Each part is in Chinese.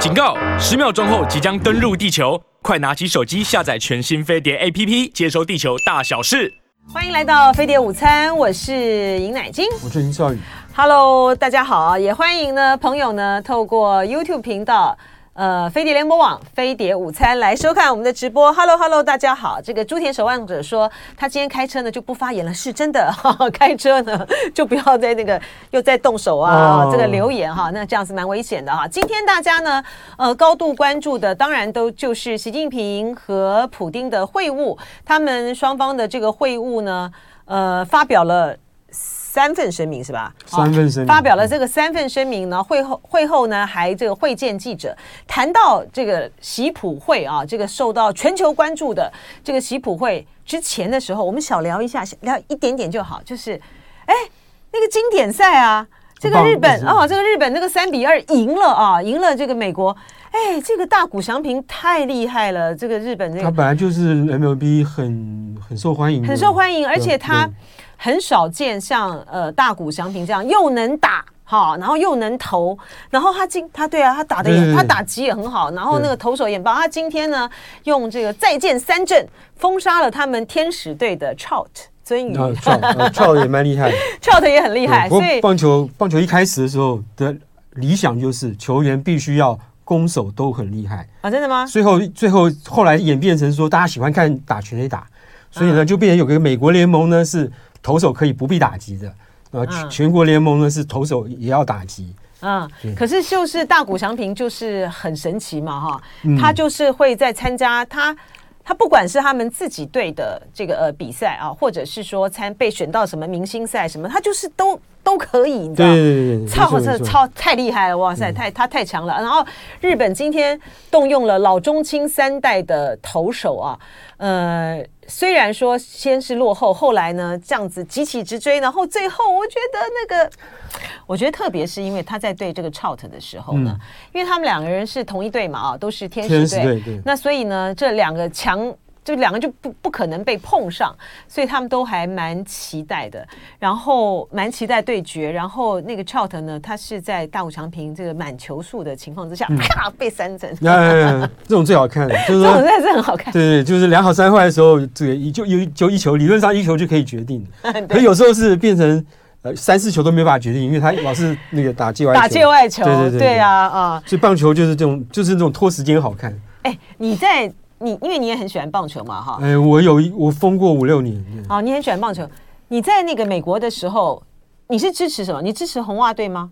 警告！十秒钟后即将登陆地球，快拿起手机下载全新飞碟 APP，接收地球大小事。欢迎来到飞碟午餐，我是尹乃菁，我是尹少宇。Hello，大家好，也欢迎呢朋友呢透过 YouTube 频道。呃，飞碟联播网飞碟午餐来收看我们的直播。Hello，Hello，大家好。这个朱田守望者说，他今天开车呢就不发言了，是真的。哈 哈，开车呢就不要在那个又在动手啊，哦、这个留言哈，那这样是蛮危险的哈。今天大家呢，呃，高度关注的当然都就是习近平和普京的会晤，他们双方的这个会晤呢，呃，发表了。三份声明是吧？三份声明发表了这个三份声明呢。会后会后呢，还这个会见记者，谈到这个习普会啊，这个受到全球关注的这个习普会之前的时候，我们小聊一下，聊一点点就好。就是，哎，那个经典赛啊，这个日本哦，这个日本那个三比二赢了啊，赢了这个美国。哎，这个大谷翔平太厉害了，这个日本这个他本来就是 MLB 很很受欢迎，很受欢迎，而且他。很少见像呃大谷翔平这样又能打哈，然后又能投，然后他今他对啊，他打的也他打击也很好，然后那个投手也棒。他今天呢用这个再见三振封杀了他们天使队的 Trout 尊宇，Trout 也蛮厉害，Trout 也很厉害。所以棒球棒球一开始的时候的理想就是球员必须要攻守都很厉害啊，真的吗？最后最后后来演变成说大家喜欢看打全垒打，所以呢就变成有个美国联盟呢是。投手可以不必打击的，呃，全国联盟呢是投手也要打击。嗯，可是就是大谷翔平就是很神奇嘛，哈，他就是会在参加他他不管是他们自己队的这个呃比赛啊，或者是说参被选到什么明星赛什么，他就是都都可以，你知道吗？超这超太厉害了，哇塞，太他太强了。然后日本今天动用了老中青三代的投手啊，呃。虽然说先是落后，后来呢这样子急起直追，然后最后我觉得那个，我觉得特别是因为他在对这个 Chout 的时候呢，嗯、因为他们两个人是同一队嘛啊，都是天使队，那所以呢这两个强。就两个就不不可能被碰上，所以他们都还蛮期待的，然后蛮期待对决。然后那个 Trout 呢，他是在大谷翔平这个满球数的情况之下，咔、嗯、被三振。呀呀呀！这种最好看，就是这种真的是很好看。对对，就是两好三坏的时候，这个一就一就一球，理论上一球就可以决定。可有时候是变成呃三四球都没办法决定，因为他老是那个打界外球。打界外球，对对对，对啊啊！所以棒球就是这种，就是这种拖时间好看。哎，你在。你因为你也很喜欢棒球嘛，哈。哎，我有我疯过五六年。哦，你很喜欢棒球。你在那个美国的时候，你是支持什么？你支持红袜队吗？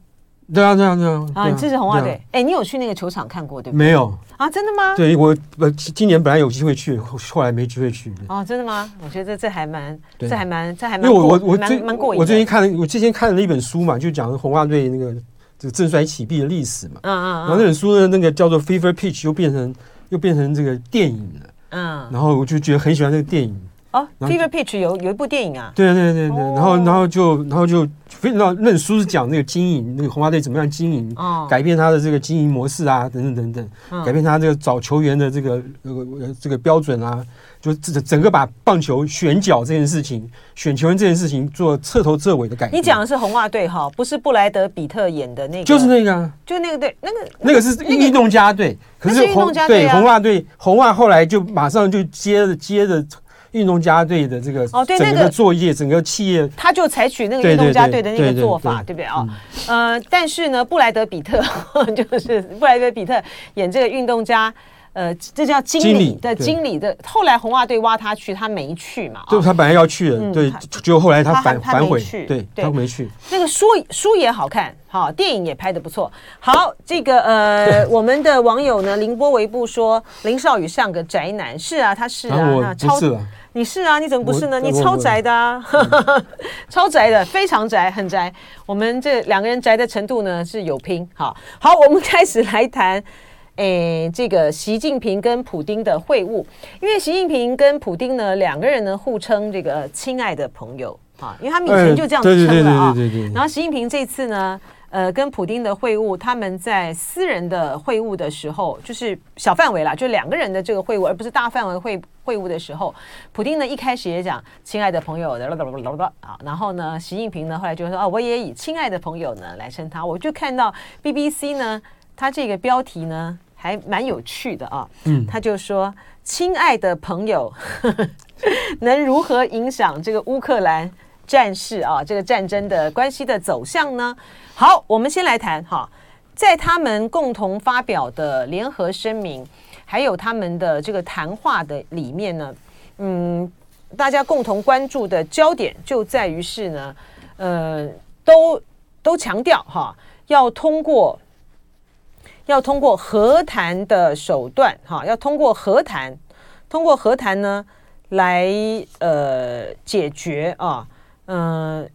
对啊，对啊，对啊。啊，你支持红袜队？哎，你有去那个球场看过对不对？没有啊，真的吗？对我，我今年本来有机会去，后来没机会去。哦，真的吗？我觉得这还蛮，这还蛮，这还蛮。因为我我我最蛮过瘾。我最近看了，我之前看了一本书嘛，就讲红袜队那个这个振衰起敝的历史嘛。嗯嗯。然后那本书的那个叫做《Fever Pitch》，又变成又变成这个电影了。嗯，然后我就觉得很喜欢这个电影。哦，《Fever Pitch》有有一部电影啊，对对对对，然后然后就然后就非常那本书是讲那个经营那个红花队怎么样经营，哦，改变他的这个经营模式啊，等等等等，改变他这个找球员的这个呃这个标准啊。就整整个把棒球选角这件事情，选球员这件事情做彻头彻尾的改变。你讲的是红袜队哈，不是布莱德比特演的那个，就是那个、啊，就那个队，那个那个是运动家队。可是红对红袜队，红袜后来就马上就接着接着运动家队的这个哦，对，那个作业，整个企业，他就采取那个运动家队的那个做法，对不对啊？呃，但是呢，布莱德比特 就是布莱德比特演这个运动家。呃，这叫经理的经理的。后来红袜队挖他去，他没去嘛？就他本来要去的，对，就后来他反反悔，对，他没去。那个书书也好看，好，电影也拍的不错。好，这个呃，我们的网友呢，凌波微步说林少宇像个宅男，是啊，他是啊，超你是啊，你怎么不是呢？你超宅的啊，超宅的，非常宅，很宅。我们这两个人宅的程度呢是有拼。好，好，我们开始来谈。诶，这个习近平跟普丁的会晤，因为习近平跟普丁呢两个人呢互称这个亲爱的朋友啊，因为他们以前就这样子称了啊。然后习近平这次呢，呃，跟普丁的会晤，他们在私人的会晤的时候，就是小范围啦，就两个人的这个会晤，而不是大范围会会晤的时候，普丁呢一开始也讲亲爱的朋友的啊，然后呢，习近平呢后来就说啊，我也以亲爱的朋友呢来称他，我就看到 BBC 呢。他这个标题呢还蛮有趣的啊。嗯，他就说：“亲爱的朋友，呵 呵能如何影响这个乌克兰战事啊？这个战争的关系的走向呢？”好，我们先来谈哈，在他们共同发表的联合声明，还有他们的这个谈话的里面呢，嗯，大家共同关注的焦点就在于是呢，呃，都都强调哈，要通过。要通过和谈的手段，哈，要通过和谈，通过和谈呢，来呃解决啊，嗯、呃，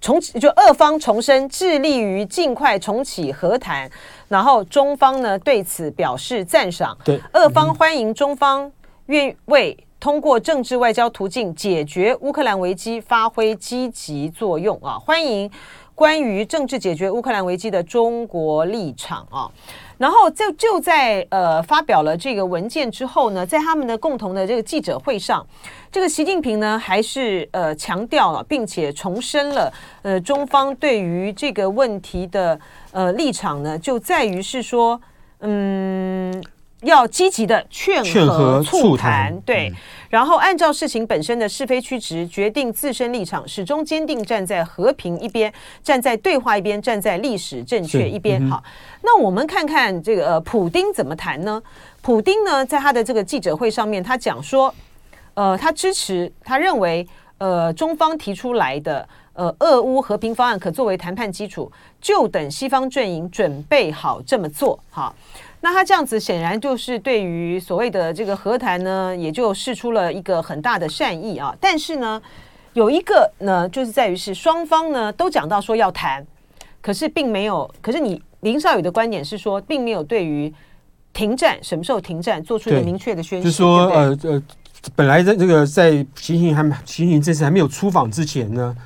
重就俄方重申致力于尽快重启和谈，然后中方呢对此表示赞赏，对，俄方欢迎中方愿为通过政治外交途径解决乌克兰危机发挥积极作用啊，欢迎关于政治解决乌克兰危机的中国立场啊。然后就就在呃发表了这个文件之后呢，在他们的共同的这个记者会上，这个习近平呢还是呃强调了，并且重申了呃中方对于这个问题的呃立场呢，就在于是说嗯。要积极的劝和促谈，对，然后按照事情本身的是非曲直决定自身立场，始终坚定站在和平一边，站在对话一边，站在历史正确一边。好，那我们看看这个呃，普丁怎么谈呢？普丁呢，在他的这个记者会上面，他讲说，呃，他支持，他认为，呃，中方提出来的呃，俄乌和平方案可作为谈判基础，就等西方阵营准备好这么做。好。那他这样子显然就是对于所谓的这个和谈呢，也就释出了一个很大的善意啊。但是呢，有一个呢，就是在于是双方呢都讲到说要谈，可是并没有。可是你林少宇的观点是说，并没有对于停战什么时候停战做出一个明确的宣示。就是说，呃呃，本来在这个在习近平还习近平这次还没有出访之前呢，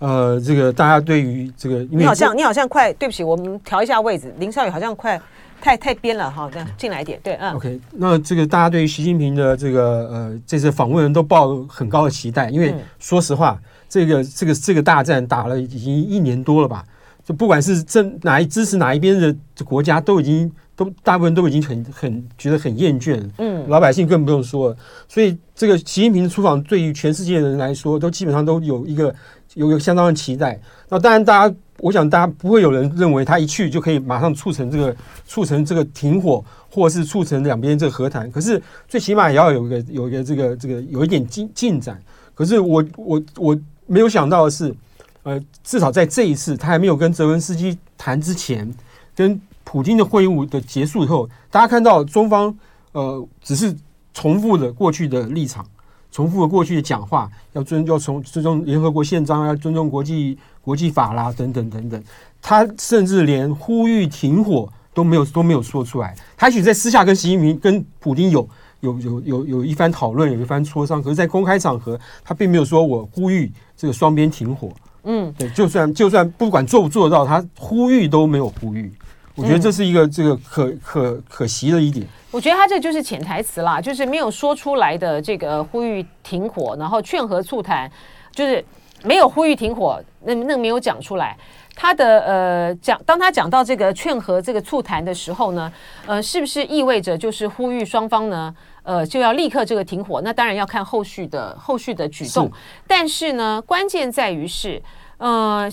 呃，这个大家对于这个，因为你好像你好像快，对不起，我们调一下位置，林少宇好像快。太太边了哈，这样进来一点，对，嗯，OK，那这个大家对于习近平的这个呃这次访问人都抱很高的期待，因为说实话，这个这个这个大战打了已经一年多了吧，就不管是正哪一支持哪一边的国家，都已经都大部分都已经很很觉得很厌倦了，嗯，老百姓更不用说了，所以这个习近平出访对于全世界的人来说，都基本上都有一个有有相当的期待。那当然大家。我想大家不会有人认为他一去就可以马上促成这个促成这个停火，或是促成两边这个和谈。可是最起码也要有一个有一个这个这个有一点进进展。可是我我我没有想到的是，呃，至少在这一次他还没有跟泽文斯基谈之前，跟普京的会晤的结束以后，大家看到中方呃只是重复了过去的立场，重复了过去的讲话，要尊要从尊重联合国宪章，要尊重国际。国际法啦，等等等等，他甚至连呼吁停火都没有都没有说出来。他也许在私下跟习近平、跟普京有有有有有一番讨论，有一番磋商，可是，在公开场合，他并没有说我呼吁这个双边停火。嗯，对，就算就算不管做不做得到，他呼吁都没有呼吁。我觉得这是一个这个可可可惜的一点。我觉得他这就是潜台词啦，就是没有说出来的这个呼吁停火，然后劝和促谈，就是。没有呼吁停火，那那没有讲出来。他的呃讲，当他讲到这个劝和这个促谈的时候呢，呃，是不是意味着就是呼吁双方呢，呃，就要立刻这个停火？那当然要看后续的后续的举动。但是呢，关键在于是，呃，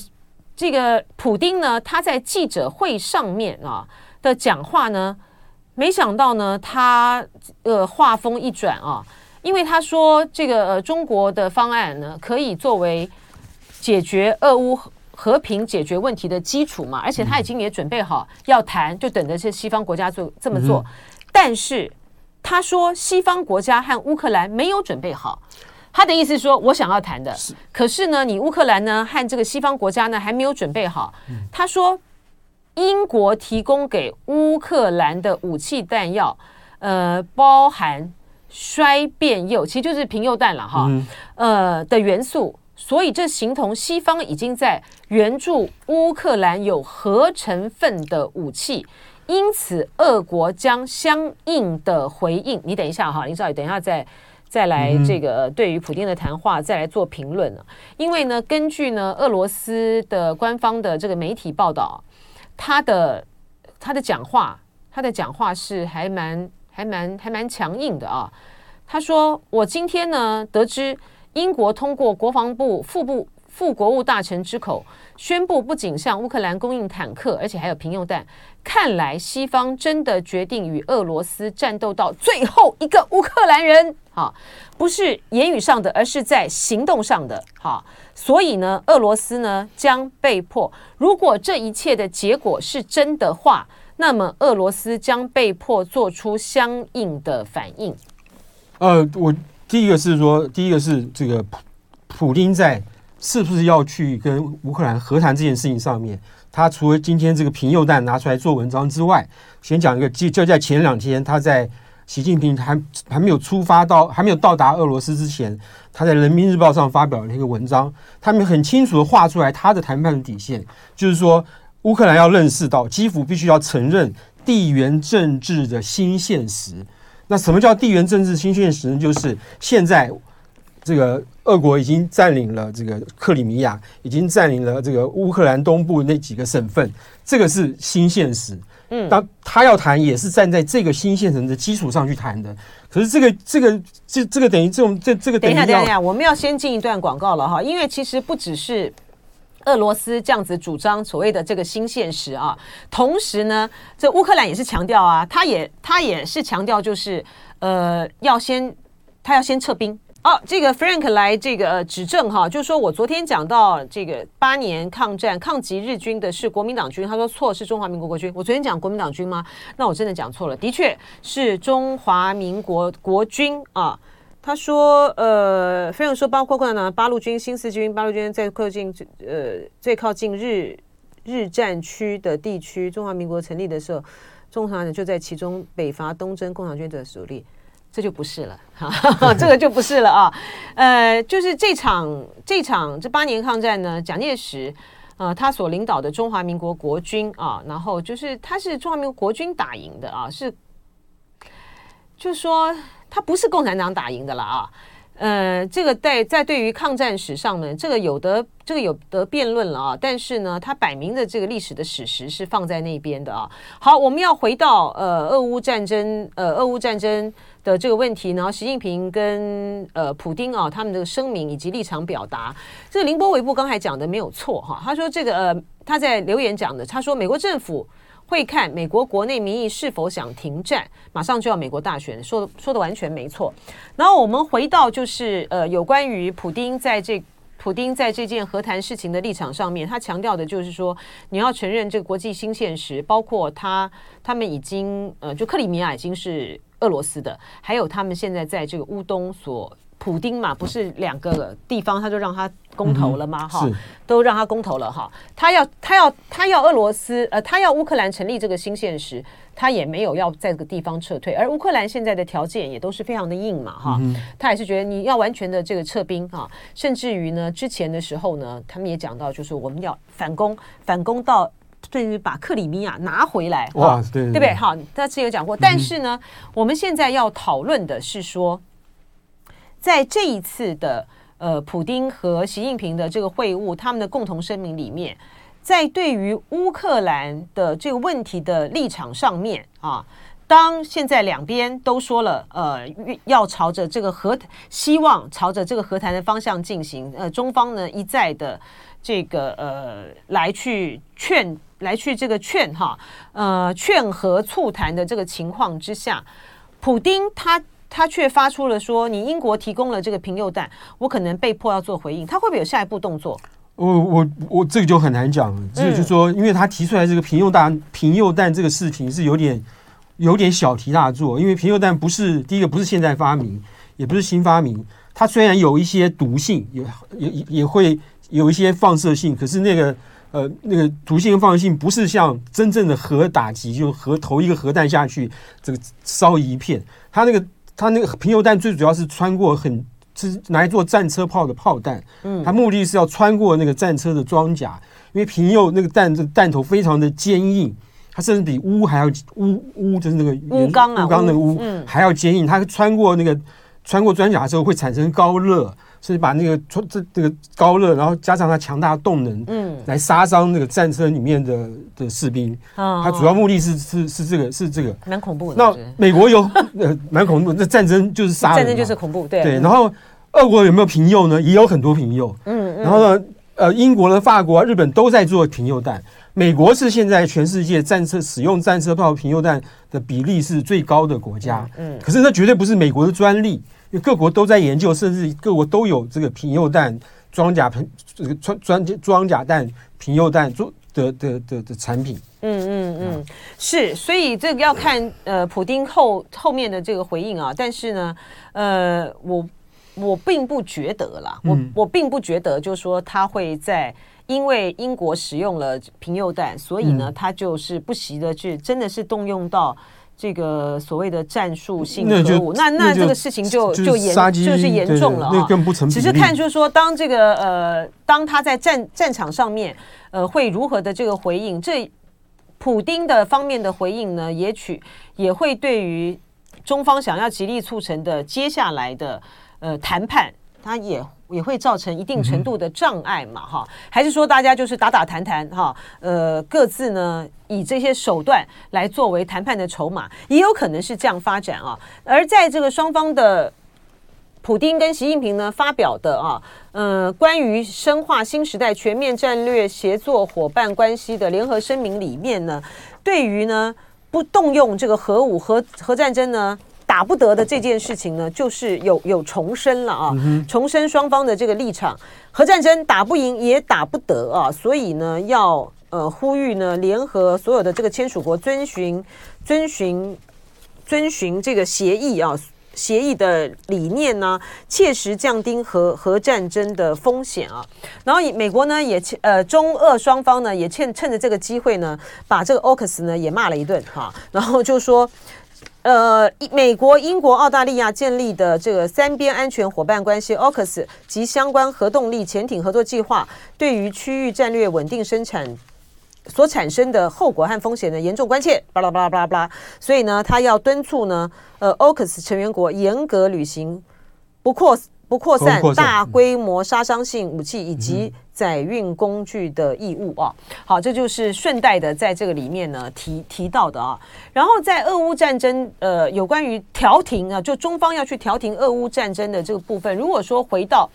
这个普丁呢，他在记者会上面啊的讲话呢，没想到呢，他呃话锋一转啊。因为他说这个呃中国的方案呢，可以作为解决俄乌和平解决问题的基础嘛，而且他已经也准备好要谈，就等着这西方国家做这么做。但是他说西方国家和乌克兰没有准备好，他的意思是说我想要谈的，可是呢，你乌克兰呢和这个西方国家呢还没有准备好。他说英国提供给乌克兰的武器弹药，呃，包含。衰变铀其实就是平铀弹了哈，嗯、呃的元素，所以这形同西方已经在援助乌克兰有核成分的武器，因此俄国将相应的回应。你等一下哈，林少宇，等一下再再来这个对于普京的谈话再来做评论，因为呢，根据呢俄罗斯的官方的这个媒体报道，他的他的讲话他的讲话是还蛮还蛮还蛮强硬的啊。他说：“我今天呢得知英国通过国防部副部副国务大臣之口宣布，不仅向乌克兰供应坦克，而且还有平用弹。看来西方真的决定与俄罗斯战斗到最后一个乌克兰人。哈，不是言语上的，而是在行动上的。哈，所以呢，俄罗斯呢将被迫，如果这一切的结果是真的话。”那么，俄罗斯将被迫做出相应的反应。呃，我第一个是说，第一个是这个普普丁在是不是要去跟乌克兰和谈这件事情上面，他除了今天这个平右弹拿出来做文章之外，先讲一个，就就在前两天，他在习近平还还没有出发到还没有到达俄罗斯之前，他在人民日报上发表了一个文章，他们很清楚的画出来他的谈判的底线，就是说。乌克兰要认识到，基辅必须要承认地缘政治的新现实。那什么叫地缘政治新现实呢？就是现在这个俄国已经占领了这个克里米亚，已经占领了这个乌克兰东部那几个省份，这个是新现实。嗯，当他要谈，也是站在这个新现实的基础上去谈的。可是这个这个这这个等于这种这这个等一下等一下，我们要先进一段广告了哈，因为其实不只是。俄罗斯这样子主张所谓的这个新现实啊，同时呢，这乌克兰也是强调啊，他也他也是强调，就是呃，要先他要先撤兵好。这个 Frank 来这个指正哈，就是说我昨天讲到这个八年抗战抗击日军的是国民党军，他说错是中华民国国军。我昨天讲国民党军吗？那我真的讲错了，的确是中华民国国军啊。他说：“呃，非常说，包括共产党八路军、新四军、八路军在靠近呃最靠近日日战区的地区，中华民国成立的时候，中华人就在其中北伐东征共产军的主力，这就不是了，这个就不是了啊。呃，就是这场这场这八年抗战呢，蒋介石呃他所领导的中华民国国军啊，然后就是他是中华民国国军打赢的啊，是，就说。”他不是共产党打赢的了啊，呃，这个在在对于抗战史上呢，这个有得这个有得辩论了啊。但是呢，他摆明的这个历史的史实是放在那边的啊。好，我们要回到呃俄乌战争呃俄乌战争的这个问题呢，习近平跟呃普丁啊他们的声明以及立场表达，这个林波维布刚才讲的没有错哈。他说这个呃他在留言讲的，他说美国政府。会看美国国内民意是否想停战，马上就要美国大选，说说的完全没错。然后我们回到就是呃，有关于普丁在这普丁在这件和谈事情的立场上面，他强调的就是说，你要承认这个国际新现实，包括他他们已经呃，就克里米亚已经是俄罗斯的，还有他们现在在这个乌东所。普丁嘛，不是两个地方，他就让他公投了吗？哈、嗯，都让他公投了哈。他要他要他要俄罗斯，呃，他要乌克兰成立这个新现实，他也没有要在这个地方撤退。而乌克兰现在的条件也都是非常的硬嘛，哈、嗯。他也是觉得你要完全的这个撤兵啊，甚至于呢，之前的时候呢，他们也讲到，就是我们要反攻，反攻到对于把克里米亚拿回来。哇，对不对？哈，他之前有讲过。但是呢，嗯、我们现在要讨论的是说。在这一次的呃，普丁和习近平的这个会晤，他们的共同声明里面，在对于乌克兰的这个问题的立场上面啊，当现在两边都说了，呃，要朝着这个和希望朝着这个和谈的方向进行，呃，中方呢一再的这个呃来去劝来去这个劝哈，呃，劝和促谈的这个情况之下，普丁他。他却发出了说：“你英国提供了这个平铀弹，我可能被迫要做回应。他会不会有下一步动作？”我我我这个就很难讲了。这个就说，因为他提出来这个平铀弹，平铀弹这个事情是有点有点小题大做。因为平铀弹不是第一个，不是现在发明，也不是新发明。它虽然有一些毒性，也也也会有一些放射性，可是那个呃那个毒性和放射性不是像真正的核打击，就核投一个核弹下去，这个烧一片。它那个。它那个平铀弹最主要是穿过很，是拿来做战车炮的炮弹，嗯，它目的是要穿过那个战车的装甲，因为平铀那个弹这弹头非常的坚硬，它甚至比钨还要钨钨就是那个钨钢啊，钨钢那个钨还要坚硬，它穿过那个穿过装甲的时候会产生高热，甚至把那个这这个高热，然后加上它强大的动能，嗯，来杀伤那个战车里面的的士兵。哦，它主要目的是是是这个是这个，蛮恐怖的。那美国有 呃蛮恐怖，那战争就是杀人，战争就是恐怖，对对。然后俄国有没有平诱呢？也有很多平诱，嗯，然后呢，呃，英国的、法国、日本都在做平诱弹。美国是现在全世界战车使用战车炮平诱弹的比例是最高的国家，嗯，可是那绝对不是美国的专利，因为各国都在研究，甚至各国都有这个平诱弹装甲平这个装装装甲弹平诱弹做的的的的产品。嗯嗯嗯，是，所以这个要看呃，普丁后后面的这个回应啊，但是呢，呃，我我并不觉得啦，我我并不觉得，就是说他会在。因为英国使用了平诱弹，所以呢，他就是不惜的去，真的是动用到这个所谓的战术性核武。那那这个事情就就严就是严重了啊！只是看就是说，当这个呃，当他在战战场上面呃，会如何的这个回应？这普丁的方面的回应呢，也许也会对于中方想要极力促成的接下来的呃谈判，他也。也会造成一定程度的障碍嘛，哈，还是说大家就是打打谈谈，哈，呃，各自呢以这些手段来作为谈判的筹码，也有可能是这样发展啊。而在这个双方的普丁跟习近平呢发表的啊，呃，关于深化新时代全面战略协作伙伴关系的联合声明里面呢，对于呢不动用这个核武核核战争呢。打不得的这件事情呢，就是有有重申了啊，重申双方的这个立场，核战争打不赢也打不得啊，所以呢，要呃呼吁呢，联合所有的这个签署国遵循遵循遵循这个协议啊，协议的理念呢，切实降低核核战争的风险啊。然后美国呢也呃中俄双方呢也趁趁着这个机会呢，把这个 o c u s 呢也骂了一顿哈，然后就说。呃，美国、英国、澳大利亚建立的这个三边安全伙伴关系 （AUKUS） 及相关核动力潜艇合作计划，对于区域战略稳定生产所产生的后果和风险呢，严重关切。巴拉巴拉巴拉巴拉，所以呢，他要敦促呢，呃，AUKUS 成员国严格履行不扩。不扩散大规模杀伤性武器以及载运工具的义务啊，好，这就是顺带的在这个里面呢提提到的啊。然后在俄乌战争，呃，有关于调停啊，就中方要去调停俄乌战争的这个部分，如果说回到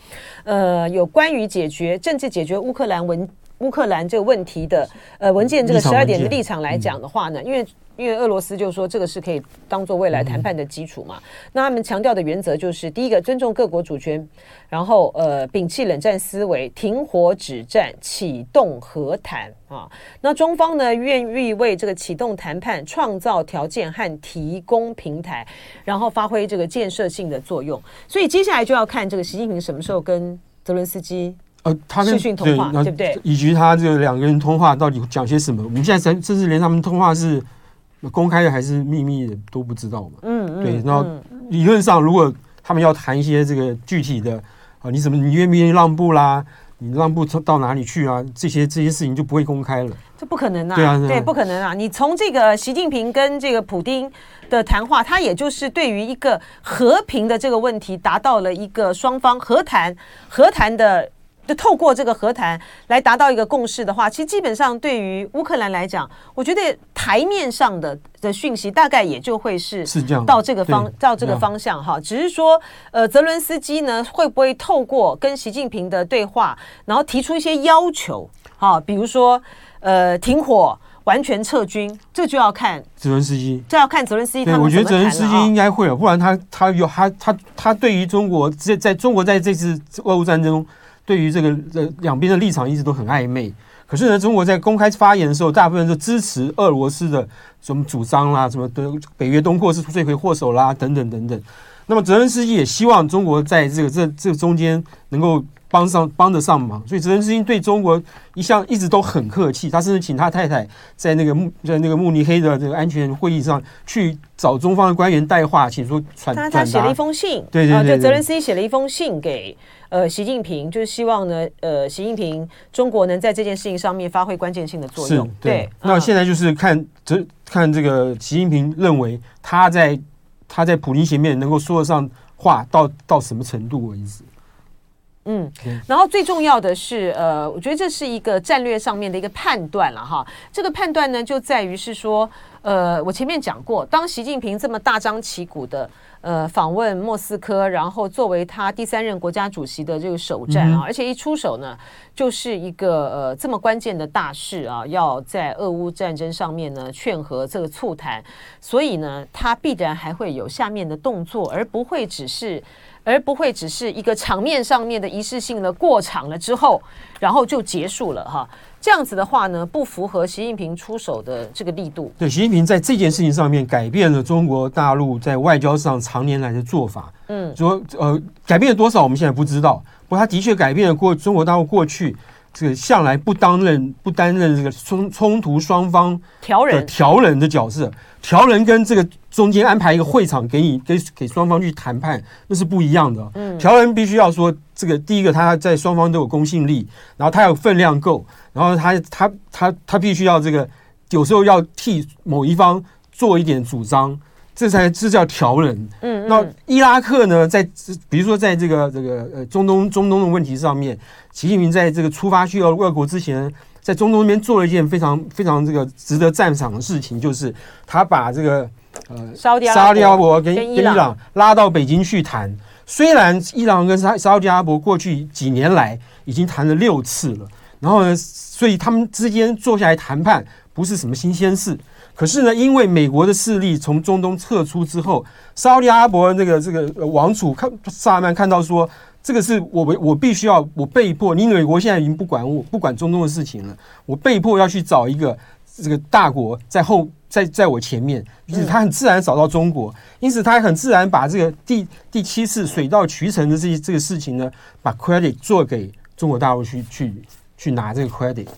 呃有关于解决政治解决乌克兰文乌克兰这个问题的呃文件这个十二点的立场来讲的话呢，因为。因为俄罗斯就是说这个是可以当做未来谈判的基础嘛，那他们强调的原则就是第一个尊重各国主权，然后呃摒弃冷战思维，停火止战，启动和谈啊。那中方呢愿意为这个启动谈判创造条件和提供平台，然后发挥这个建设性的作用。所以接下来就要看这个习近平什么时候跟泽伦斯基呃他视讯通话，对不对？以及他这个两个人通话到底讲些什么？我们现在甚甚至连他们通话是。公开的还是秘密的都不知道嘛。嗯嗯。对，然后理论上，如果他们要谈一些这个具体的啊，你怎么你愿不愿意让步啦？你让步到哪里去啊？这些这些事情就不会公开了。这不可能啊！对啊，对，不可能啊！你从这个习近平跟这个普丁的谈话，他也就是对于一个和平的这个问题，达到了一个双方和谈和谈的。就透过这个和谈来达到一个共识的话，其实基本上对于乌克兰来讲，我觉得台面上的的讯息大概也就会是是这样到这个方到这个方向哈。只是说，呃，泽伦斯基呢会不会透过跟习近平的对话，然后提出一些要求哈，比如说呃停火、完全撤军，这就要看泽伦斯基，这要看泽伦斯基他们。我觉得泽伦斯基应该会有，不然他他有他他他对于中国在在中国在这次俄乌战争中。对于这个这两边的立场一直都很暧昧，可是呢，中国在公开发言的时候，大部分都支持俄罗斯的什么主张啦，什么的北约东扩是罪魁祸首啦，等等等等。那么泽连斯基也希望中国在这个这这中间能够帮上帮得上忙，所以泽连斯基对中国一向一直都很客气，他甚至请他太太在那个慕在那个慕尼黑的这个安全会议上去找中方的官员带话，请说传他他写了一封信，对对对，就泽连斯基写了一封信给。呃，习近平就是希望呢，呃，习近平中国能在这件事情上面发挥关键性的作用。对，对那现在就是看这、嗯、看这个习近平认为他在他在普林前面能够说得上话到到什么程度为止。嗯，然后最重要的是，呃，我觉得这是一个战略上面的一个判断了哈。这个判断呢，就在于是说，呃，我前面讲过，当习近平这么大张旗鼓的呃访问莫斯科，然后作为他第三任国家主席的这个首战啊，而且一出手呢，就是一个呃这么关键的大事啊，要在俄乌战争上面呢劝和这个促谈，所以呢，他必然还会有下面的动作，而不会只是。而不会只是一个场面上面的仪式性的过场了之后，然后就结束了哈。这样子的话呢，不符合习近平出手的这个力度。对，习近平在这件事情上面改变了中国大陆在外交上常年来的做法。嗯，说呃，改变了多少我们现在不知道，不过他的确改变了过中国大陆过去这个向来不担任不担任这个冲冲突双方调人调人的角色。调人跟这个中间安排一个会场给你给给双方去谈判，那是不一样的。嗯，调人必须要说这个第一个他在双方都有公信力，然后他有分量够，然后他他他他必须要这个有时候要替某一方做一点主张，这才这叫调人。嗯，那伊拉克呢，在比如说在这个这个呃中东中东的问题上面，习近平在这个出发去俄俄国之前。在中东那边做了一件非常非常这个值得赞赏的事情，就是他把这个呃沙特阿拉伯跟跟伊朗拉到北京去谈。虽然伊朗跟沙沙特阿拉伯过去几年来已经谈了六次了，然后呢，所以他们之间坐下来谈判不是什么新鲜事。可是呢，因为美国的势力从中东撤出之后，沙利阿拉伯那个这个王储看萨曼看到说。这个是我我我必须要我被迫，你美国现在已经不管我不管中东的事情了，我被迫要去找一个这个大国在后在在我前面，于是他很自然找到中国，因此他很自然把这个第第七次水到渠成的这些这个事情呢，把 credit 做给中国大陆去去去拿这个 credit。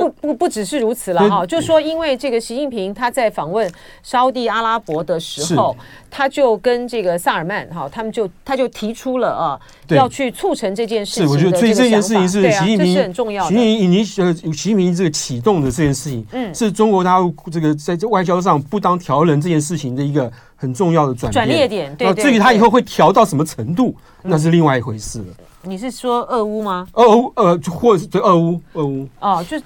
不不不只是如此了哈，就是说，因为这个习近平他在访问沙地阿拉伯的时候，他就跟这个萨尔曼哈，他们就他就提出了啊，要去促成这件事情。是，我觉得所以这件事情是习近平是很重要的。习近平你呃，习近平这个启动的这件事情，嗯，是中国大陆这个在这外交上不当调人这件事情的一个很重要的转转捩点。对，至于他以后会调到什么程度，那是另外一回事了。你是说俄乌吗？俄乌呃，或者是对俄乌俄乌哦，就。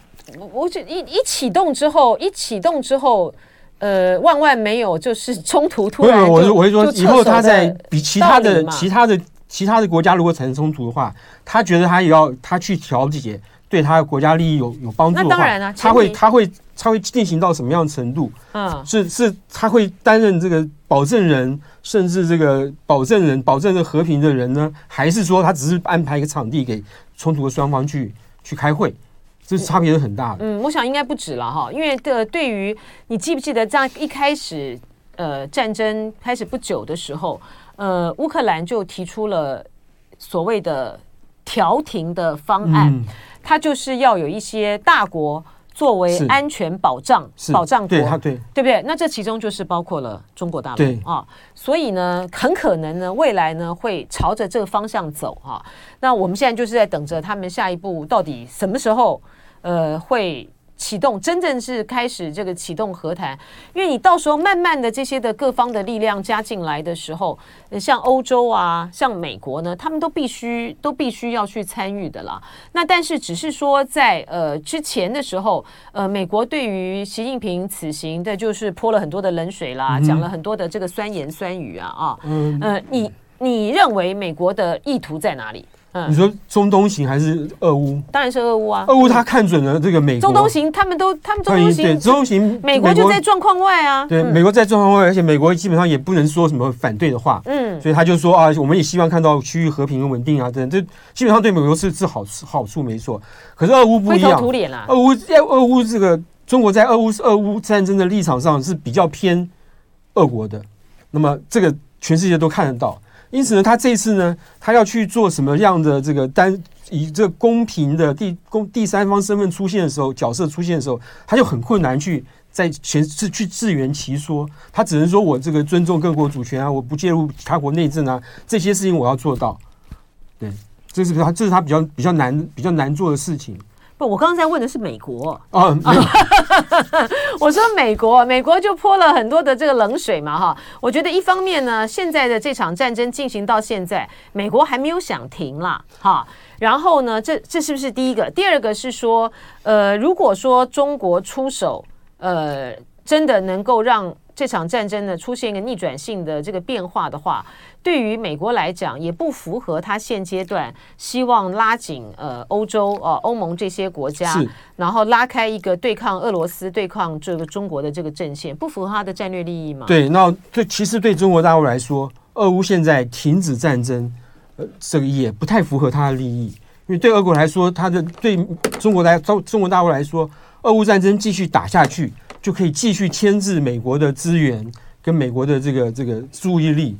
我觉一一启动之后，一启动之后，呃，万万没有就是冲突突然就，我我会说，以后他在比其他的其他的其他的国家如果产生冲突的话，他觉得他也要他去调解，对他的国家利益有有帮助的话，那当然啊，他会他会他会进行到什么样的程度？嗯，是是，他会担任这个保证人，甚至这个保证人，保证这和平的人呢？还是说他只是安排一个场地给冲突的双方去去开会？这差别是很大的。嗯，我想应该不止了哈，因为的对于你记不记得，在一开始呃战争开始不久的时候，呃，乌克兰就提出了所谓的调停的方案，嗯、它就是要有一些大国作为安全保障保障国，对对，对不对？那这其中就是包括了中国大陆啊，所以呢，很可能呢，未来呢会朝着这个方向走哈。那我们现在就是在等着他们下一步到底什么时候。呃，会启动，真正是开始这个启动和谈，因为你到时候慢慢的这些的各方的力量加进来的时候，像欧洲啊，像美国呢，他们都必须都必须要去参与的啦。那但是只是说在呃之前的时候，呃，美国对于习近平此行的就是泼了很多的冷水啦，讲了很多的这个酸言酸语啊啊，嗯呃，你你认为美国的意图在哪里？你说中东行还是俄乌？当然是俄乌啊！俄乌他看准了这个美国。中东行，他们都他们中东行，对中东行，美国就在状况外啊。对，美国在状况外，而且美国基本上也不能说什么反对的话。嗯，所以他就说啊，我们也希望看到区域和平跟稳定啊，等这基本上对美国是是好好处没错。可是俄乌不一样，俄乌在俄乌这个中国在俄乌俄乌战争的立场上是比较偏俄国的，那么这个全世界都看得到。因此呢，他这次呢，他要去做什么样的这个单以这公平的第公第三方身份出现的时候，角色出现的时候，他就很困难去在全是去自圆其说。他只能说我这个尊重各国主权啊，我不介入他国内政啊，这些事情我要做到。对，这是他这是他比较比较难比较难做的事情。不，我刚刚在问的是美国哦。我说美国，美国就泼了很多的这个冷水嘛，哈。我觉得一方面呢，现在的这场战争进行到现在，美国还没有想停啦，哈。然后呢，这这是不是第一个？第二个是说，呃，如果说中国出手，呃，真的能够让这场战争呢出现一个逆转性的这个变化的话。对于美国来讲，也不符合他现阶段希望拉紧呃欧洲呃欧盟这些国家，然后拉开一个对抗俄罗斯、对抗这个中国的这个阵线，不符合他的战略利益吗？对，那对，其实对中国大陆来说，俄乌现在停止战争，呃，这个也不太符合他的利益，因为对俄国来说，他的对中国来中中国大陆来说，俄乌战争继续打下去，就可以继续牵制美国的资源跟美国的这个这个注意力。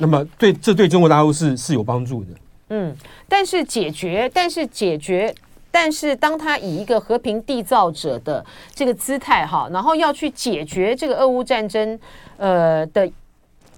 那么对，这对中国大陆是是有帮助的。嗯，但是解决，但是解决，但是当他以一个和平缔造者的这个姿态哈，然后要去解决这个俄乌战争，呃的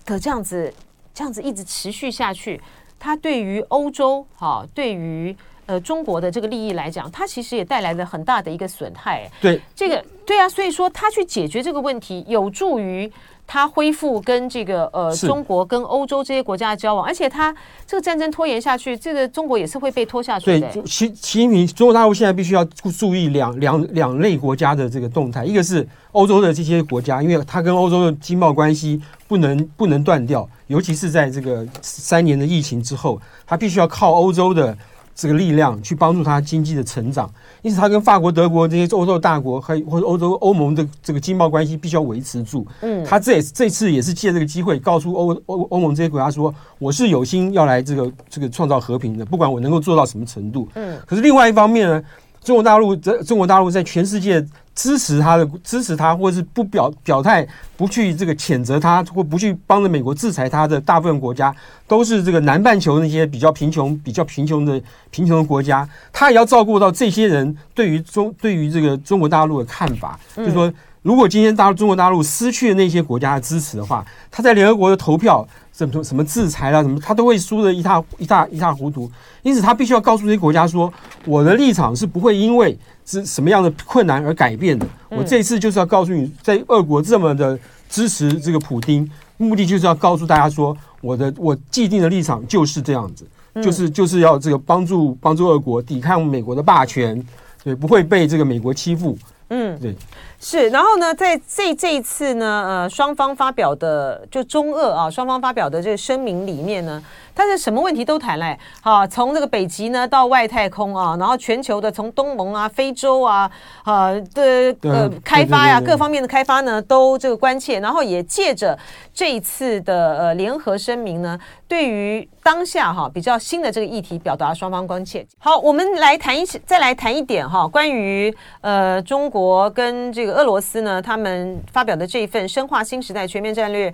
的这样子，这样子一直持续下去，他对于欧洲哈，对于呃中国的这个利益来讲，他其实也带来了很大的一个损害。对，这个对啊，所以说他去解决这个问题，有助于。他恢复跟这个呃中国跟欧洲这些国家的交往，而且他这个战争拖延下去，这个中国也是会被拖下去的。对，习习近平，中国大陆现在必须要注意两两两类国家的这个动态，一个是欧洲的这些国家，因为它跟欧洲的经贸关系不能不能断掉，尤其是在这个三年的疫情之后，它必须要靠欧洲的。这个力量去帮助他经济的成长，因此他跟法国、德国这些欧洲大国，还或者欧洲欧盟的这个经贸关系必须要维持住。嗯，他这也这次也是借这个机会告诉欧欧欧盟这些国家说，我是有心要来这个这个创造和平的，不管我能够做到什么程度。嗯，可是另外一方面呢，中国大陆在中国大陆在全世界。支持他的支持他，或者是不表表态，不去这个谴责他，或不去帮着美国制裁他的大部分国家，都是这个南半球那些比较贫穷、比较贫穷的贫穷的国家。他也要照顾到这些人对于中对于这个中国大陆的看法，就是说，如果今天大陆中国大陆失去了那些国家的支持的话，他在联合国的投票，什么什么制裁啦，什么他都会输得一塌一塌一塌糊涂。因此，他必须要告诉这些国家说，我的立场是不会因为。是什么样的困难而改变的？我这次就是要告诉你，在俄国这么的支持这个普丁，目的就是要告诉大家说，我的我既定的立场就是这样子，就是就是要这个帮助帮助俄国抵抗美国的霸权，对，不会被这个美国欺负。嗯，对，是。然后呢，在这这一次呢，呃，双方发表的就中俄啊，双方发表的这个声明里面呢。但是什么问题都谈嘞，好，从这个北极呢到外太空啊，然后全球的从东盟啊、非洲啊，啊的呃开发呀，各方面的开发呢都这个关切，然后也借着这一次的呃联合声明呢，对于当下哈比较新的这个议题表达双方关切。好，我们来谈一再来谈一点哈，关于呃中国跟这个俄罗斯呢，他们发表的这一份深化新时代全面战略。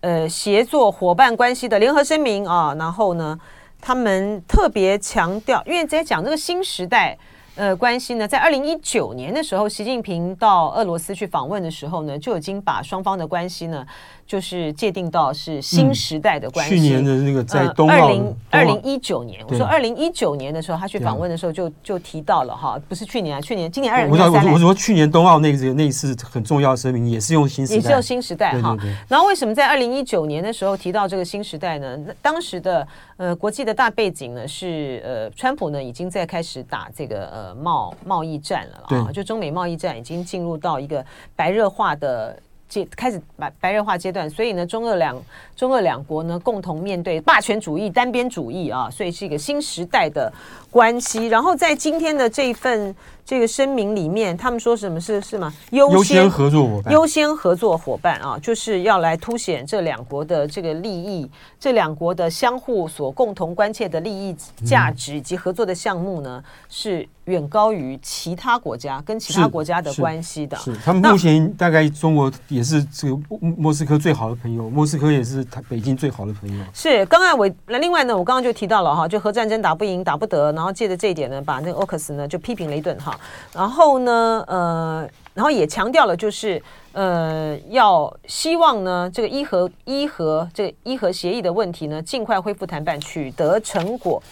呃，协作伙伴关系的联合声明啊，然后呢，他们特别强调，因为在讲这个新时代呃关系呢，在二零一九年的时候，习近平到俄罗斯去访问的时候呢，就已经把双方的关系呢。就是界定到是新时代的关系。去年的那个在二零二零一九年，我说二零一九年的时候，他去访问的时候就就提到了哈，不是去年啊，去年今年二零二三。我说去年冬奥那个那一次很重要的声明，也是用新时代，也是用新时代哈。然后为什么在二零一九年的时候提到这个新时代呢？当时的呃国际的大背景呢是呃川普呢已经在开始打这个呃贸贸易战了啊，就中美贸易战已经进入到一个白热化的。阶开始白白热化阶段，所以呢，中俄两中俄两国呢共同面对霸权主义、单边主义啊，所以是一个新时代的关系。然后在今天的这一份这个声明里面，他们说什么是是吗？优先合作伙伴，优先合作伙伴啊，就是要来凸显这两国的这个利益，这两国的相互所共同关切的利益价值以及合作的项目呢是。远高于其他国家跟其他国家的关系的，是他们目前大概中国也是这个莫斯科最好的朋友，莫斯科也是他北京最好的朋友。是，刚才我那另外呢，我刚刚就提到了哈，就核战争打不赢打不得，然后借着这一点呢，把那个奥克斯呢就批评了一顿哈，然后呢，呃，然后也强调了，就是呃，要希望呢，这个伊核伊核这个伊核协议的问题呢，尽快恢复谈判，取得成果。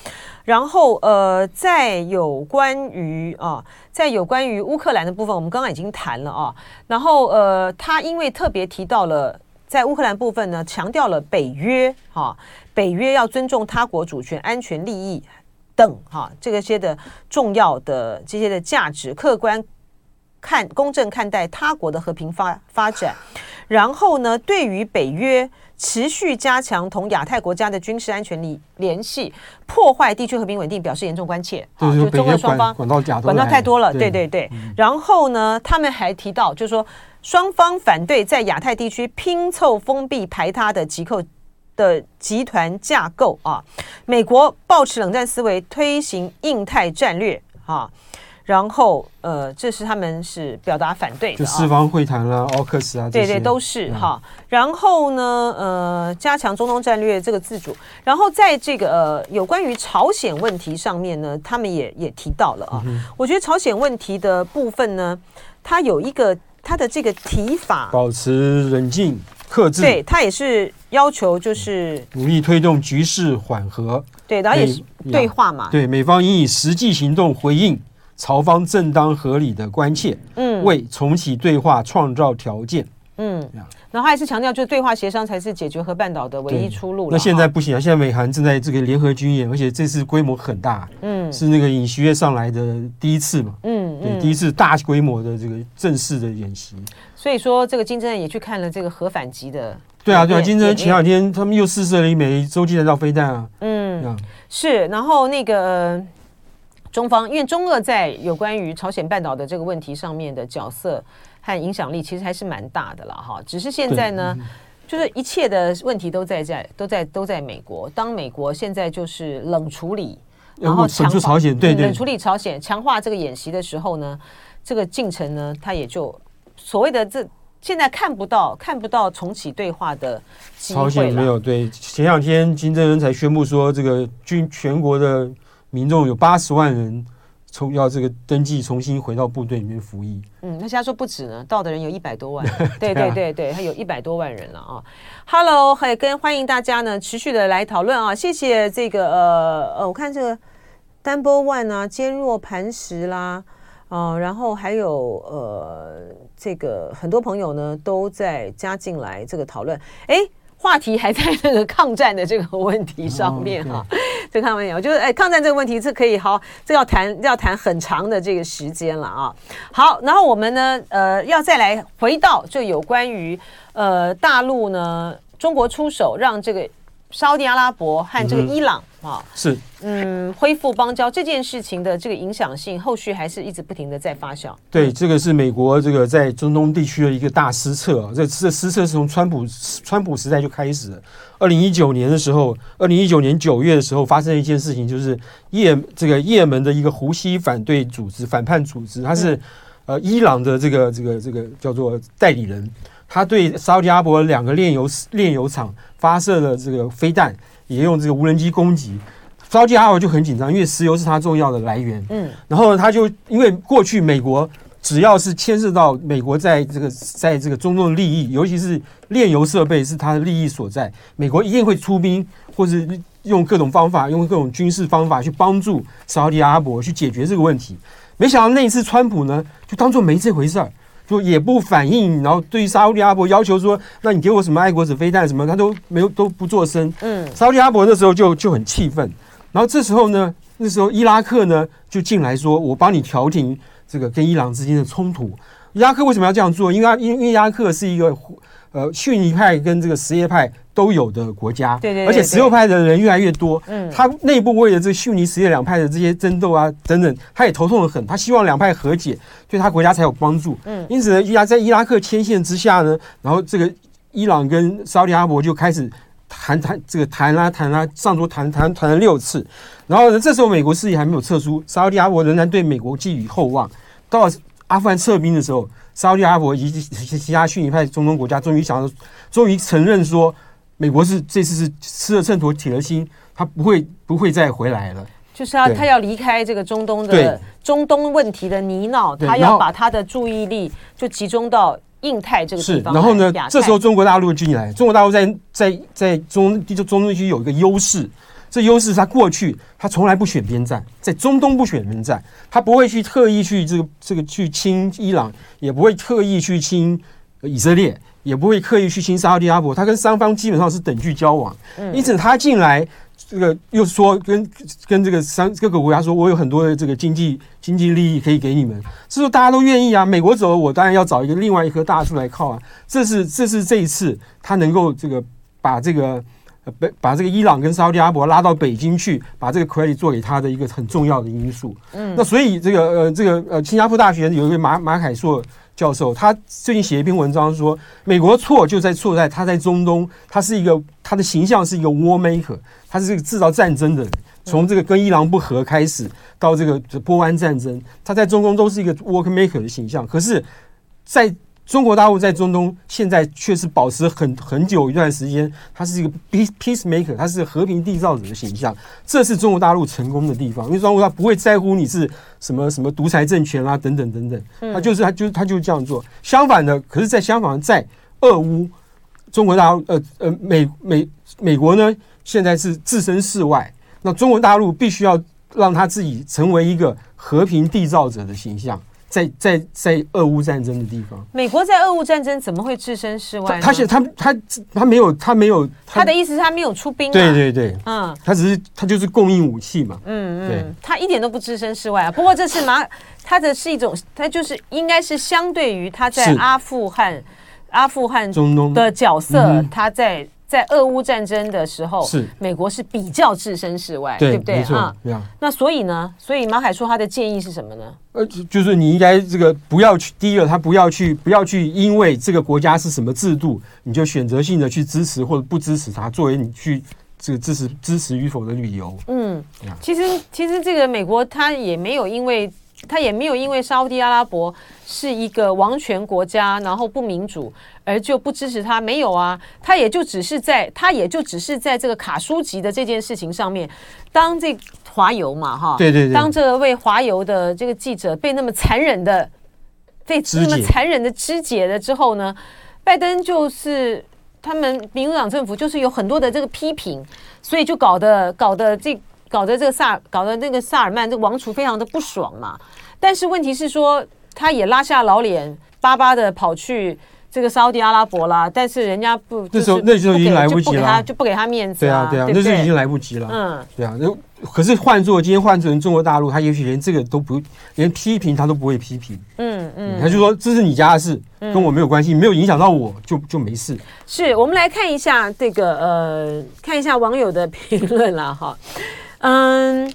然后呃，在有关于啊，在有关于乌克兰的部分，我们刚刚已经谈了啊。然后呃，他因为特别提到了在乌克兰部分呢，强调了北约哈，北约要尊重他国主权、安全利益等哈，这个些的重要的这些的价值，客观。看公正看待他国的和平发发展，然后呢，对于北约持续加强同亚太国家的军事安全联联系，破坏地区和平稳定，表示严重关切。啊，就中俄双方管道管道太多了，对对对。然后呢，他们还提到，就是说双方反对在亚太地区拼凑封闭排他的机构的集团架构啊。美国抱持冷战思维，推行印太战略啊。然后，呃，这是他们是表达反对的，就四方会谈啦、啊，奥克斯啊，对对，都是哈。然后呢，呃，加强中东战略这个自主。然后在这个呃有关于朝鲜问题上面呢，他们也也提到了啊。嗯、我觉得朝鲜问题的部分呢，它有一个它的这个提法，保持冷静克制。对，他也是要求就是努力推动局势缓和。对，然后也是对话嘛。对，美方应以实际行动回应。朝方正当合理的关切，嗯，为重启对话创造条件，嗯，然后还是强调，就是对话协商才是解决核半岛的唯一出路。那现在不行啊，现在美韩正在这个联合军演，而且这次规模很大，嗯，是那个尹锡悦上来的第一次嘛，嗯，对，第一次大规模的这个正式的演习。所以说，这个金正恩也去看了这个核反击的，对啊，对啊，金正恩前两天他们又试射了一枚洲际弹道飞弹啊，嗯，是，然后那个。中方因为中俄在有关于朝鲜半岛的这个问题上面的角色和影响力，其实还是蛮大的了哈。只是现在呢，就是一切的问题都在在都在都在美国。当美国现在就是冷处理，然后强化朝鲜，对对，冷处理朝鲜，强化这个演习的时候呢，这个进程呢，它也就所谓的这现在看不到看不到重启对话的机会了。朝鲜没有对，前两天金正恩才宣布说，这个军全国的。民众有八十万人，从要这个登记重新回到部队里面服役。嗯，那现在说不止呢，到的人有一百多万。对对对对，他有一百多万人了啊！Hello，还跟欢迎大家呢持续的来讨论啊！谢谢这个呃呃，我看这个 Number One 啊，坚若磐石啦，啊，然后还有呃这个很多朋友呢都在加进来这个讨论，哎。话题还在那个抗战的这个问题上面哈，这看到没有？就是哎，抗战这个问题是可以好，这要谈要谈很长的这个时间了啊。好，然后我们呢，呃，要再来回到就有关于呃大陆呢，中国出手让这个沙特阿拉伯和这个伊朗。啊，是，嗯，恢复邦交这件事情的这个影响性，后续还是一直不停的在发酵。对，这个是美国这个在中东地区的一个大失策啊。这这失策是从川普川普时代就开始了。二零一九年的时候，二零一九年九月的时候，发生了一件事情，就是叶这个叶门的一个胡西反对组织、反叛组织，他是、嗯、呃伊朗的这个这个这个叫做代理人，他对沙特阿拉伯两个炼油炼油厂发射了这个飞弹。也用这个无人机攻击，沙特阿拉伯就很紧张，因为石油是它重要的来源。嗯，然后他就因为过去美国只要是牵涉到美国在这个在这个中东的利益，尤其是炼油设备是它的利益所在，美国一定会出兵，或是用各种方法，用各种军事方法去帮助沙特阿拉伯去解决这个问题。没想到那一次川普呢，就当做没这回事儿。就也不反应，然后对于沙乌地阿伯要求说，那你给我什么爱国者飞弹什么，他都没有都不做声。嗯，沙乌地阿伯那时候就就很气愤，然后这时候呢，那时候伊拉克呢就进来说，我帮你调停这个跟伊朗之间的冲突。伊拉克为什么要这样做？因为因为伊拉克是一个。呃，逊尼派跟这个什叶派都有的国家，对对，而且什叶派的人越来越多，嗯，他内部为了这个逊尼什叶两派的这些争斗啊等等，他也头痛的很，他希望两派和解，对他国家才有帮助，嗯，因此呢，伊拉在伊拉克牵线之下呢，然后这个伊朗跟沙特阿拉伯就开始谈谈这个谈啊谈啊，上桌谈谈谈了六次，然后呢，这时候美国势力还没有撤出，沙特阿拉伯仍然对美国寄予厚望，到阿富汗撤兵的时候。沙特阿拉伯以及其他逊尼派中东国家终于想到，终于承认说，美国是这次是吃了秤砣铁了心，他不会不会再回来了。就是要他要离开这个中东的中东问题的泥淖，他要把他的注意力就集中到印太这个地方。然后呢，这时候中国大陆进来，中国大陆在在在中就中东区有一个优势。这优势是他过去他从来不选边站，在中东不选边站，他不会去特意去这个这个去亲伊朗，也不会特意去亲以色列，也不会刻意去亲沙特阿拉伯，他跟三方基本上是等距交往。因此他进来，这个又说跟跟这个三各个国家说，我有很多的这个经济经济利益可以给你们，是说大家都愿意啊。美国走了，我当然要找一个另外一棵大树来靠啊。这是这是这一次他能够这个把这个。把把这个伊朗跟沙乌地阿拉伯拉到北京去，把这个 credit 做给他的一个很重要的因素。嗯，那所以这个呃这个呃，新加坡大学有一位马马凯硕教授，他最近写一篇文章说，美国错就在错在他在中东，他是一个他的形象是一个 war maker，他是这个制造战争的人，从这个跟伊朗不和开始到这个波湾战争，他在中东都是一个 work maker 的形象，可是，在中国大陆在中东现在确实保持很很久一段时间，它是一个 peace peacemaker，它是和平缔造者的形象，这是中国大陆成功的地方。因为中国它不会在乎你是什么什么独裁政权啊等等等等，它就是它就它就这样做。相反的，可是，在相反在俄乌，中国大陆呃呃美美美国呢，现在是置身事外，那中国大陆必须要让他自己成为一个和平缔造者的形象。在在在俄乌战争的地方，美国在俄乌战争怎么会置身事外？他是他他他没有他没有他的意思是他没有出兵，对对对，嗯，他只是他就是供应武器嘛，嗯嗯，他一点都不置身事外啊。不过这次马他的是一种，他就是应该是相对于他在阿富汗阿富汗中东。的角色，他在。在俄乌战争的时候，是美国是比较置身事外，对，对不对啊？那所以呢？所以马凯说他的建议是什么呢？呃，就是你应该这个不要去，第一个他不要去，不要去，因为这个国家是什么制度，你就选择性的去支持或者不支持他，作为你去这个支持支持与否的理由。嗯，其实其实这个美国他也没有因为。他也没有因为沙乌地阿拉伯是一个王权国家，然后不民主，而就不支持他。没有啊，他也就只是在，他也就只是在这个卡舒吉的这件事情上面，当这华邮嘛，哈，对对对，当这位华邮的这个记者被那么残忍的被那么残忍的肢解了之后呢，拜登就是他们民主党政府就是有很多的这个批评，所以就搞得搞得这。搞得这个萨，搞得那个萨尔曼这个王储非常的不爽嘛。但是问题是说，他也拉下老脸，巴巴的跑去这个沙乌地阿拉伯啦。但是人家不，那时候那时候已经来不及了，就不给他面子。对啊，对啊，那时候已经来不及了。嗯，对啊。那可是换做今天换成中国大陆，他也许连这个都不，连批评他都不会批评。嗯嗯，他就说这是你家的事，跟我没有关系，没有影响到我就就没事。是我们来看一下这个呃，看一下网友的评论啦，哈。嗯，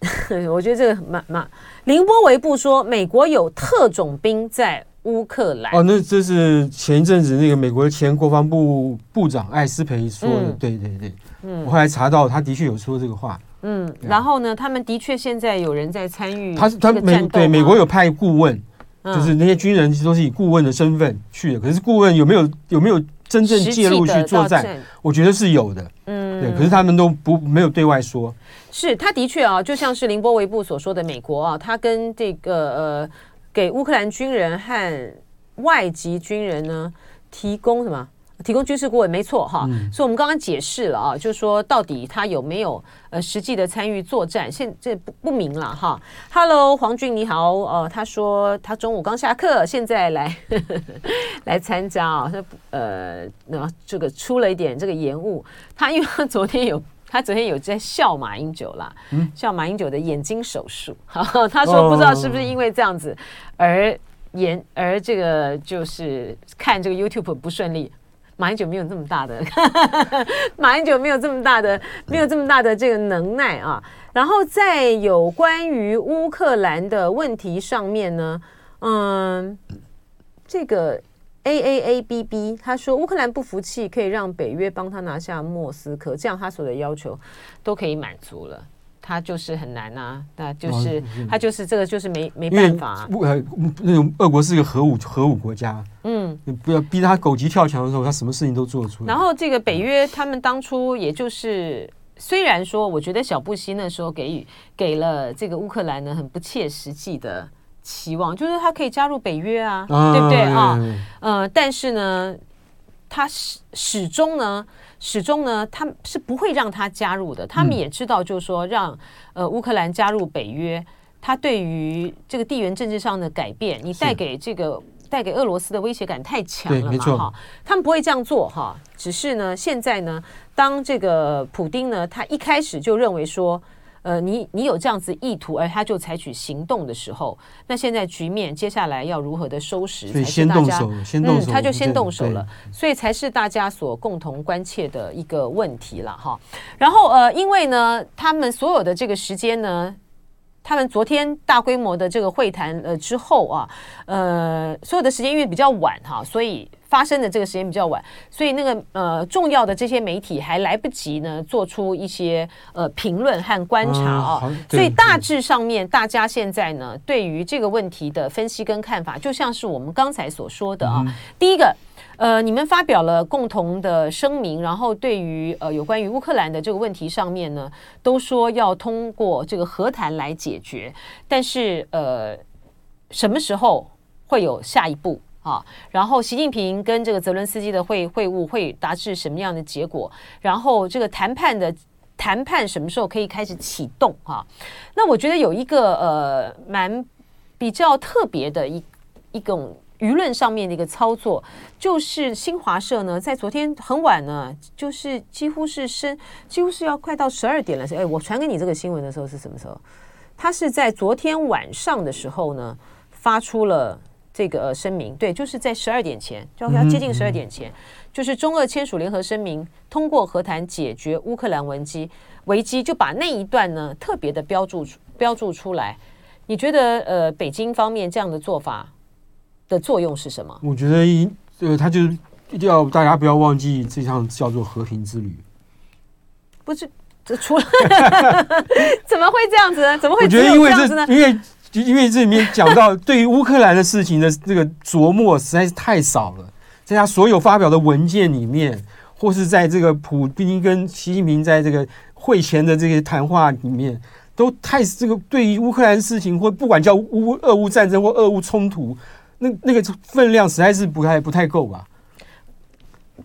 我觉得这个很慢慢。林波维布说，美国有特种兵在乌克兰。哦，那这是前一阵子那个美国前国防部部长艾斯培说的。嗯、对对对，嗯，我后来查到，他的确有说这个话。嗯，然后呢，他们的确现在有人在参与。他是他美对美国有派顾问，嗯、就是那些军人其实都是以顾问的身份去的。可是顾问有没有有没有真正介入去作战？我觉得是有的。嗯，对，可是他们都不没有对外说。是，他的确啊，就像是林波维布所说的，美国啊，他跟这个呃，给乌克兰军人和外籍军人呢提供什么？提供军事顾问，没错哈。嗯、所以我们刚刚解释了啊，就是说到底他有没有呃实际的参与作战，现这不不明了哈。Hello，黄俊你好，呃，他说他中午刚下课，现在来呵呵 来参加啊，他呃那这个出了一点这个延误，他因为他昨天有他昨天有在笑马英九啦，嗯、笑马英九的眼睛手术，他说不知道是不是因为这样子而延而这个就是看这个 YouTube 不顺利。马英九没有这么大的，马英九没有这么大的，没有这么大的这个能耐啊。然后在有关于乌克兰的问题上面呢，嗯，这个 A A A B B 他说乌克兰不服气，可以让北约帮他拿下莫斯科，这样他所有的要求都可以满足了。他就是很难啊，那就是他就是这个就是没没办法、啊。呃，那种俄国是一个核武核武国家，嗯，你不要逼他狗急跳墙的时候，他什么事情都做得出来。然后这个北约他们当初也就是虽然说，我觉得小布希那时候给予给了这个乌克兰呢很不切实际的期望，就是他可以加入北约啊，啊对不对啊？呃，但是呢，他始始终呢，始终呢，他是不会让他加入的。他们也知道，就是说让呃乌克兰加入北约，他对于这个地缘政治上的改变，你带给这个。带给俄罗斯的威胁感太强了嘛？哈，他们不会这样做哈。只是呢，现在呢，当这个普丁呢，他一开始就认为说，呃，你你有这样子意图，而他就采取行动的时候，那现在局面接下来要如何的收拾？才是大家先动手，嗯，他就先动手了，所以才是大家所共同关切的一个问题了哈。然后呃，因为呢，他们所有的这个时间呢。他们昨天大规模的这个会谈呃之后啊，呃，所有的时间因为比较晚哈，所以发生的这个时间比较晚，所以那个呃重要的这些媒体还来不及呢做出一些呃评论和观察啊，所以大致上面大家现在呢对于这个问题的分析跟看法，就像是我们刚才所说的啊，第一个。呃，你们发表了共同的声明，然后对于呃有关于乌克兰的这个问题上面呢，都说要通过这个和谈来解决。但是呃，什么时候会有下一步啊？然后习近平跟这个泽伦斯基的会会晤会达至什么样的结果？然后这个谈判的谈判什么时候可以开始启动啊？那我觉得有一个呃蛮比较特别的一一种。舆论上面的一个操作，就是新华社呢，在昨天很晚呢，就是几乎是深，几乎是要快到十二点了。哎，我传给你这个新闻的时候是什么时候？他是在昨天晚上的时候呢，发出了这个声明。对，就是在十二点前，就要接近十二点前，就是中俄签署联合声明，通过和谈解决乌克兰危机，危机就把那一段呢特别的标注标注出来。你觉得呃，北京方面这样的做法？的作用是什么？我觉得，呃，他就是要大家不要忘记这项叫做和平之旅。不是，这除了 怎么会这样子呢？怎么会？我觉得因为这，因为就因为这里面讲到对于乌克兰的事情的这个琢磨实在是太少了，在他所有发表的文件里面，或是在这个普京跟习近平在这个会前的这些谈话里面，都太这个对于乌克兰事情，或不管叫乌俄乌战争或俄乌冲突。那那个分量实在是不太不太够吧？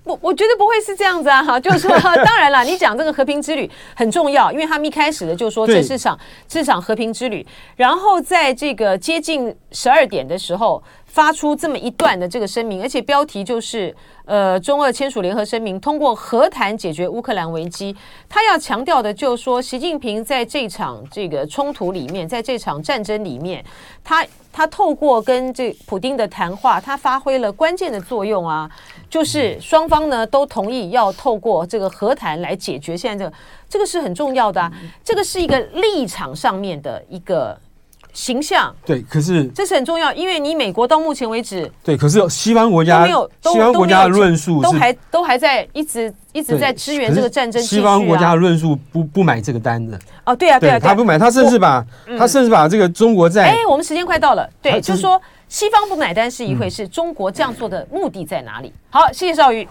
我我觉得不会是这样子啊，哈，就是说，当然了，你讲这个和平之旅很重要，因为他们一开始的就说这是场这场和平之旅，然后在这个接近十二点的时候发出这么一段的这个声明，而且标题就是呃，中俄签署联合声明，通过和谈解决乌克兰危机。他要强调的就是说，习近平在这场这个冲突里面，在这场战争里面，他。他透过跟这普丁的谈话，他发挥了关键的作用啊，就是双方呢都同意要透过这个和谈来解决现在这个，这个是很重要的啊，这个是一个立场上面的一个。形象。对，可是这是很重要，因为你美国到目前为止对，可是西方国家都没有，西方国家的论述都还都还在一直一直在支援这个战争，西方国家的论述不不买这个单子哦，对啊对啊，他不买，他甚至把他甚至把这个中国在哎，我们时间快到了，对，就是说西方不买单是一回事，中国这样做的目的在哪里？好，谢谢绍瑜。